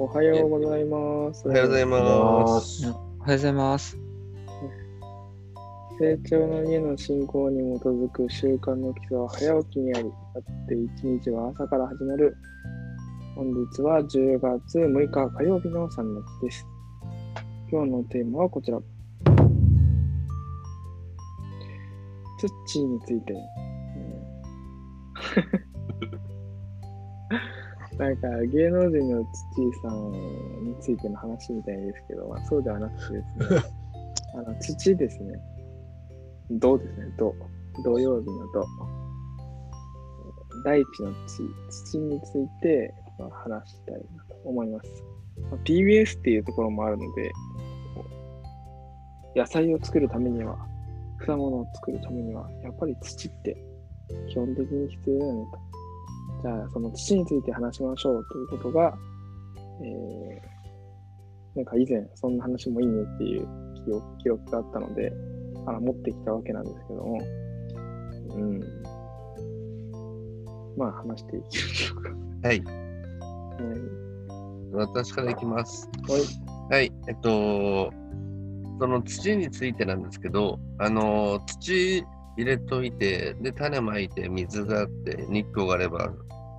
おはようございます。おはようございます。おはようございます。成長の家の信仰に基づく習慣の基礎は早起きにあり、だって一日は朝から始まる。本日は10月6日火曜日の3月です。今日のテーマはこちら。ツッチーについて。うんなんか芸能人のツッチーさんについての話みたいですけど、まあ、そうではなくてですね、あの土ですね。銅ですね、銅。土曜日の銅。大地の土、土についてまあ話したいなと思います。まあ PBS っていうところもあるので、野菜を作るためには、果物を作るためには、やっぱり土って基本的に必要だよねと。じゃあ、その土について話しましょうということが、えー、なんか以前、そんな話もいいねっていう記憶記録があったので、あの持ってきたわけなんですけども、うん。まあ、話していきましょうか。はい。はい。私からいきます。はい。はい。えっと、その土についてなんですけど、あの、土入れといて、で、種まいて、水があって、日光があれば、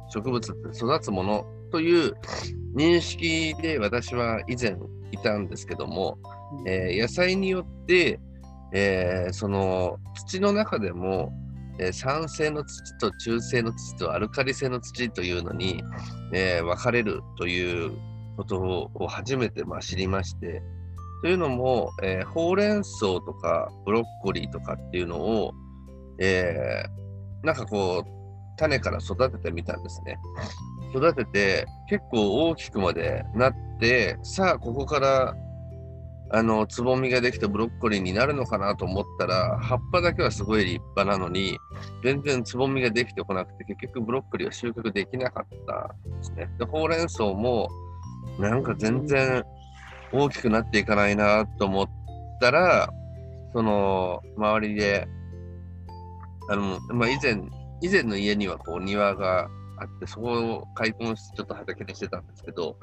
植物って育つものという認識で私は以前いたんですけども、えー野菜によって、えーその土の中でも、えー酸性の土と中性の土とアルカリ性の土というのに、えー分かれるということを初めてまあ知りましてというのも、えーほうれん草とかブロッコリーとかっていうのを、えーなんかこう種から育ててみたんですね。育てて結構大きくまでなってさあここからあのつぼみができたブロッコリーになるのかなと思ったら葉っぱだけはすごい立派なのに全然つぼみができてこなくて結局ブロッコリーは収穫できなかったんですね。でほうれん草もなんか全然大きくなっていかないなと思ったらその周りであの、まあ、以前以前の家にはこう庭があってそこを開墾してちょっと畑にしてたんですけど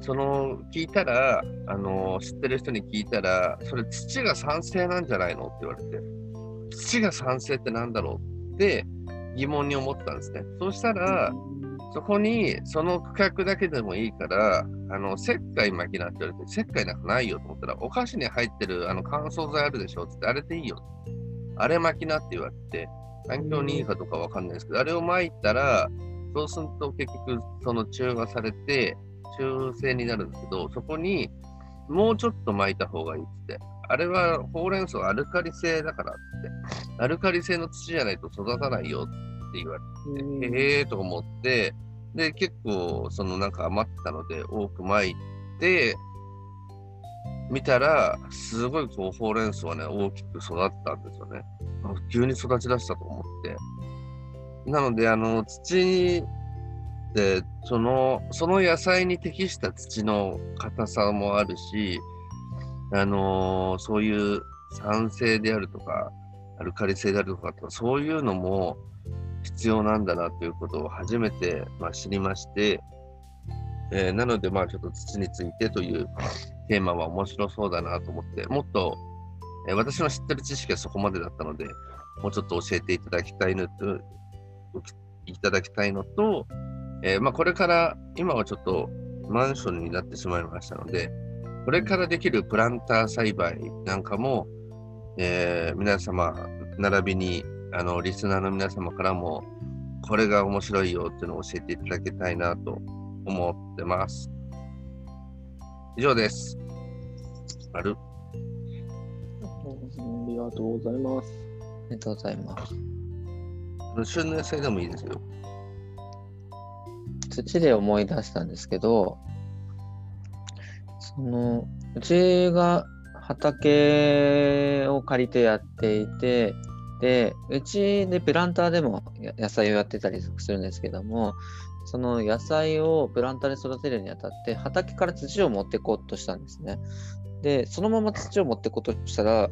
その聞いたらあの知ってる人に聞いたらそれ土が酸性なんじゃないのって言われて土が酸性ってなんだろうって疑問に思ったんですね。そうしたらそこにその区画だけでもいいからあの石灰巻きなって言われて石灰なんかないよと思ったらお菓子に入ってるあの乾燥剤あるでしょってってあれでいいよ。あれ巻きなって言われて環境にいいかどうかわかんないですけど、あれを巻いたら、そうすると結局その中和されて、中性になるんですけど、そこにもうちょっと巻いた方がいいって。あれはほうれん草アルカリ性だからって。アルカリ性の土じゃないと育たないよって言われて、へえーと思って、で、結構そのなんか余ってたので多く巻いて、見たら、すごいこうほうれん草はね、大きく育ったんですよね。急に育ち出したと思って。なので、あの、土で、その、その野菜に適した土の硬さもあるし、あのそういう酸性であるとか、アルカリ性であるとか、そういうのも必要なんだなということを初めて、まあ、知りまして、えーなので、まあ、ちょっと土についてというテーマは面白そうだなと思って、もっと、えー私の知ってる知識はそこまでだったので、もうちょっと教えていただきたいのと、いただきたいのと、えーまあ、これから、今はちょっとマンションになってしまいましたので、これからできるプランター栽培なんかも、え皆様、並びに、あの、リスナーの皆様からも、これが面白いよっていうのを教えていただきたいなと思ってます。以上です。あるありがとうございます。ありがとうございます。旬の野菜でもいいですよ。土で思い出したんですけど、その、うちが畑を借りてやっていて、で、うちでプランターでもや野菜をやってたりするんですけども、その野菜をプランターで育てるにあたって、畑から土を持ってこうとしたんですね。で、そのまま土を持ってこうとしたら、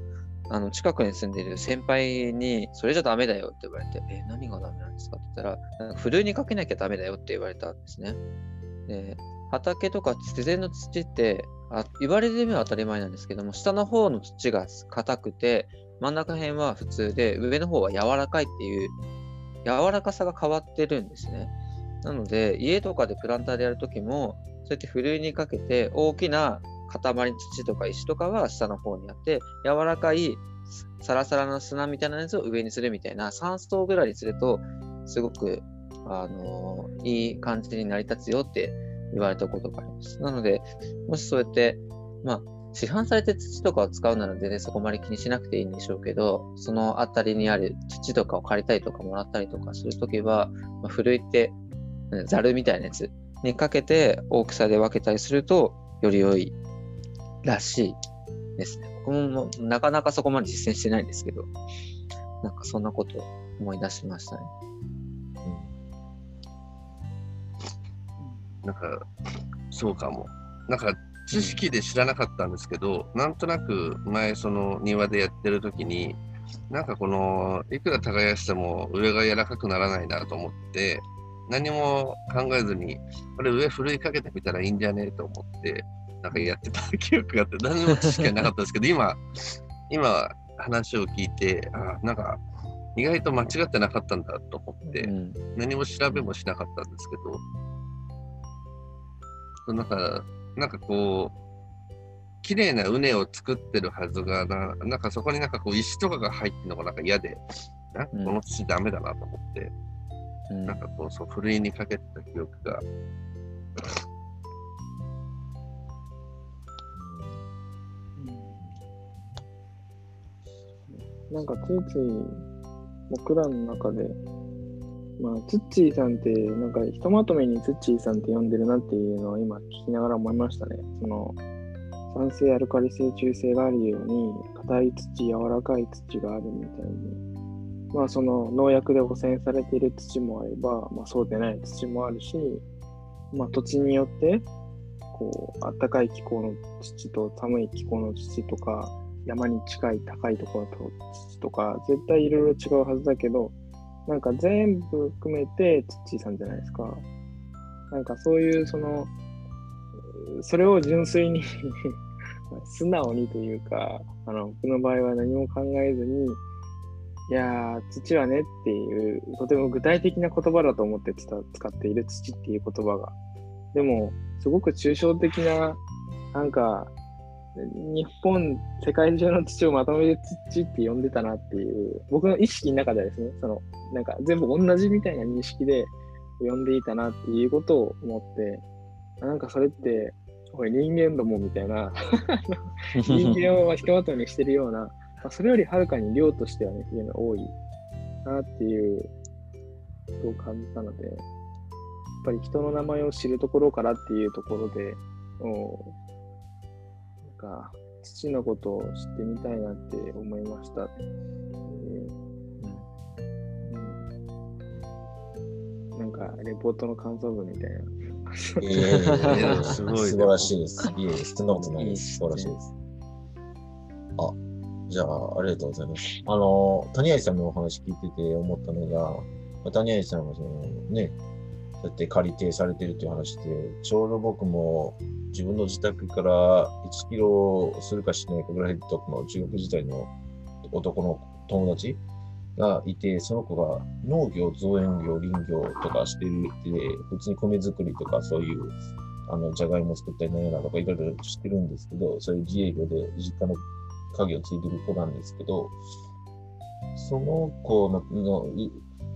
あの近くに住んでいる先輩に、それじゃダメだよって言われて、え、何がダメなんですか？って言ったら、ふるいにかけなきゃダメだよって言われたんですね。で、畑とか自然の土ってあ言われてみれば当たり前なんですけども下の方の土が硬くて真ん中辺は普通で上の方は柔らかいっていう柔らかさが変わってるんですね。なので家とかでプランターでやるときもそうやってふるいにかけて大きな塊土とか石とかは下の方にあって柔らかいサラサラな砂みたいなやつを上にするみたいな3層ぐらいにするとすごく、あのーいい感じに成り立つよって言われたことがあります。なので、もしそうやって、まあ、市販されて土とかを使うなら全然そこまで気にしなくていいんでしょうけど、そのあたりにある土とかを借りたりとかもらったりとかするときは、まあ、ふるいって、ざるみたいなやつにかけて大きさで分けたりすると、より良いらしいですね。僕もなかなかそこまで実践してないんですけど、なんかそんなことを思い出しましたね。なんか、そうかも。なんか、知識で知らなかったんですけど、なんとなく前、その庭でやってる時に、なんかこの、いくら耕しても上が柔らかくならないなと思って、何も考えずに、これ上ふるいかけてみたらいいんじゃねえと思って、なんかやってた記憶があって、何も知識がなかったんですけど、今、今話を聞いて、あなんか、意外と間違ってなかったんだと思って、うん。何も調べもしなかったんですけど、そうなんか、なんかこう、綺麗な畝を作ってるはずがな、なんかそこになんかこう石とかが入ってるのがなんか嫌で、なんかこの土ダメだなと思って、うんなんかこう、そう、ふるいにかけてた記憶が、なんかついつい僕らの中で、まあ、ツッチーさんって、なんかひとまとめにツッチーさんって呼んでるなっていうのは今聞きながら思いましたね。その酸性、アルカリ性、中性があるように、硬い土、柔らかい土があるみたいに、まあその農薬で汚染されている土もあれば、まあそうでない土もあるし、まあ土地によって、こう、暖かい気候の土と寒い気候の土とか、山に近い高いところと土とか、絶対いろいろ違うはずだけど、なんか全部含めて土さんじゃないですか。なんかそういう、その、それを純粋に 素直にというか、あの、僕の場合は何も考えずに、いや、土はねっていう、とても具体的な言葉だと思って使っている土っていう言葉が。でも、すごく抽象的な、なんか、日本、世界中の土をまとめて土って呼んでたなっていう、僕の意識の中ではですね、その、なんか全部同じみたいな認識で呼んでいたなっていうことを思って、なんかそれって、おい、人間どもみたいな、人間をひとまとめにしてるような、まあ、それよりはるかに量としてはね、非常に多いなっていうことを感じたので、やっぱり人の名前を知るところからっていうところで、おなんか土のことを知ってみたいなって思いました。えーうんなんか、レポートの感想文みたいな。いやいやいやすごいね素晴らしいです。いえそんなことない素晴らしいです。あ、じゃあ、ありがとうございます。あの、谷合さんのお話聞いてて思ったのが、谷合さんがそのね、そうやって借りてされてるっていう話で、ちょうど僕も自分の自宅から1キロするかしないかぐらいのとこの中学時代の男の友達がいて、その子が農業、造園業、林業とかしてるって、普通に米作りとかそういう、あの、じゃがいも作ったりなんやらとかいろいろしてるんですけど、そういう自営業で実家の家業ついてる子なんですけど、その子の、の、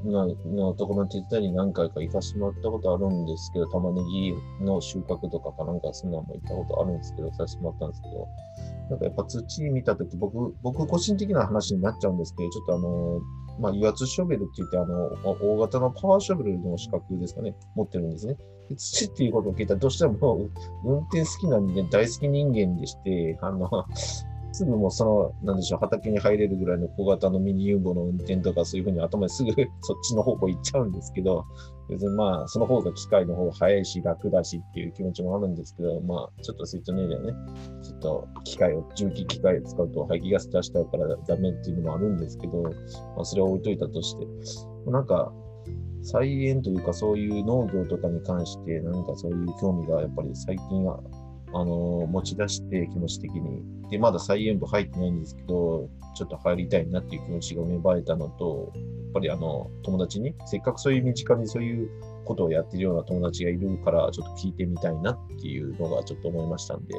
ののところの手伝いに何回か行かせてもらったことあるんですけど、玉ねぎの収穫とかかなんかそんなのも行ったことあるんですけど、させてもらったんですけど、なんかやっぱ土見たとき、僕、僕個人的な話になっちゃうんですけど、ちょっとあの、まあ、油圧ショベルって言って、あの、大型のパワーショベルの資格ですかね、持ってるんですね。土っていうことを聞いたら、どうしても運転好きな人間、大好き人間でして、あの、すぐもその、なんでしょう、畑に入れるぐらいの小型のミニユンボの運転とか、そういうふうに頭にすぐ そっちの方向行っちゃうんですけど、別にまあ、その方が機械の方が早いし、楽だしっていう気持ちもあるんですけど、まあ、ちょっとスイッチのではね、ちょっと機械を、重機機械を使うと排気ガス出しちゃうからダメっていうのもあるんですけど、まあ、それは置いといたとして、なんか、菜園というかそういう農業とかに関してなんかそういう興味がやっぱり最近はあの持ち出して気持ち的に。で、まだ菜園部入ってないんですけど、ちょっと入りたいなっていう気持ちが芽生えたのと、やっぱりあの友達に、せっかくそういう身近にそういうことをやってるような友達がいるから、ちょっと聞いてみたいなっていうのがちょっと思いましたんで。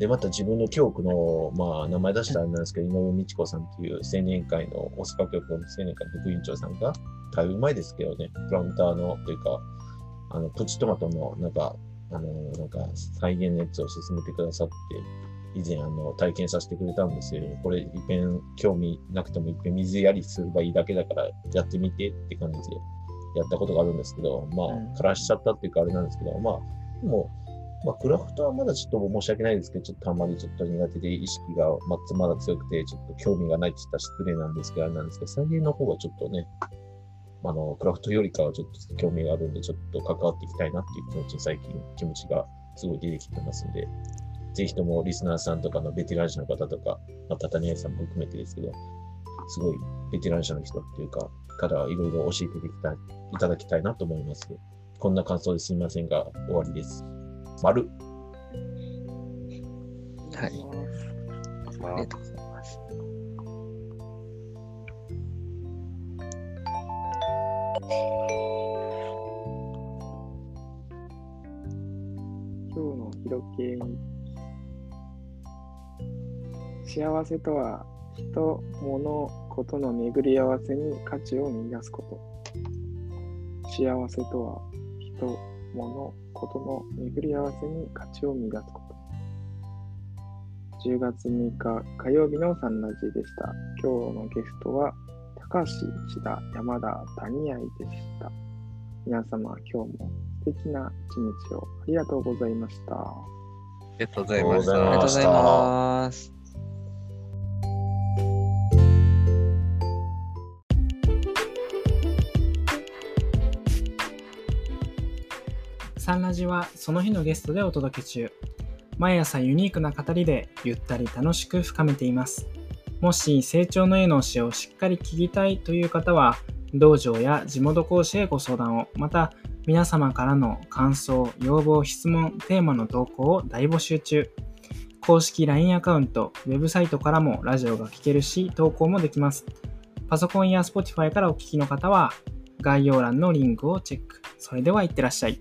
で、また自分の教区の、まあ、名前出したらあれなんですけど、井上美智子さんっていう青年会の、大阪局の青年会の副委員長さんが、だいぶ前ですけどね、プランターの、というか、あの、プチトマトの、なんか、あの、なんか、再現のやつを進めてくださって、以前、あの、体験させてくれたんですよ。これ、いっぺん、興味なくてもいっぺん水やりすればいいだけだから、やってみてって感じで、やったことがあるんですけど、まあ、枯らしちゃったっていうかあれなんですけど、まあ、でも、まあ、クラフトはまだちょっと申し訳ないですけど、ちょっとあんまりちょっと苦手で意識がまだ強くて、ちょっと興味がないって言ったら失礼なんですけど、あれなんですけど、再現の方がちょっとね、あの、クラフトよりかはちょっと興味があるんで、ちょっと関わっていきたいなっていう気持ちに最近気持ちがすごい出てきてますんで、ぜひともリスナーさんとかのベテラン者の方とか、また谷さんも含めてですけど、すごいベテラン者の人っていうか、からいろいろ教えていただきたいいただきたいなと思います。こんな感想ですみませんが、終わりです。丸。はい。まあありがとうございます。今日の広系に幸せとは人、物、ことの巡り合わせに価値を見出すこと。幸せとは人、物、ことの巡り合わせに価値を見出すこと。10月6日火曜日のサンラジでした。今日のゲストは高橋、千田、山田、谷合でした。皆様、今日も素敵な一日をありがとうございました。ありがとうございました。ありがとうございます。サンラジはその日のゲストでお届け中。毎朝ユニークな語りでゆったり楽しく深めています。もし成長の絵の教えをしっかり聞きたいという方は、道場や地元講師へご相談を、また皆様からの感想、要望、質問、テーマの投稿を大募集中。公式 LINE アカウント、ウェブサイトからもラジオが聞けるし、投稿もできます。パソコンや Spotify からお聞きの方は、概要欄のリンクをチェック。それではいってらっしゃい。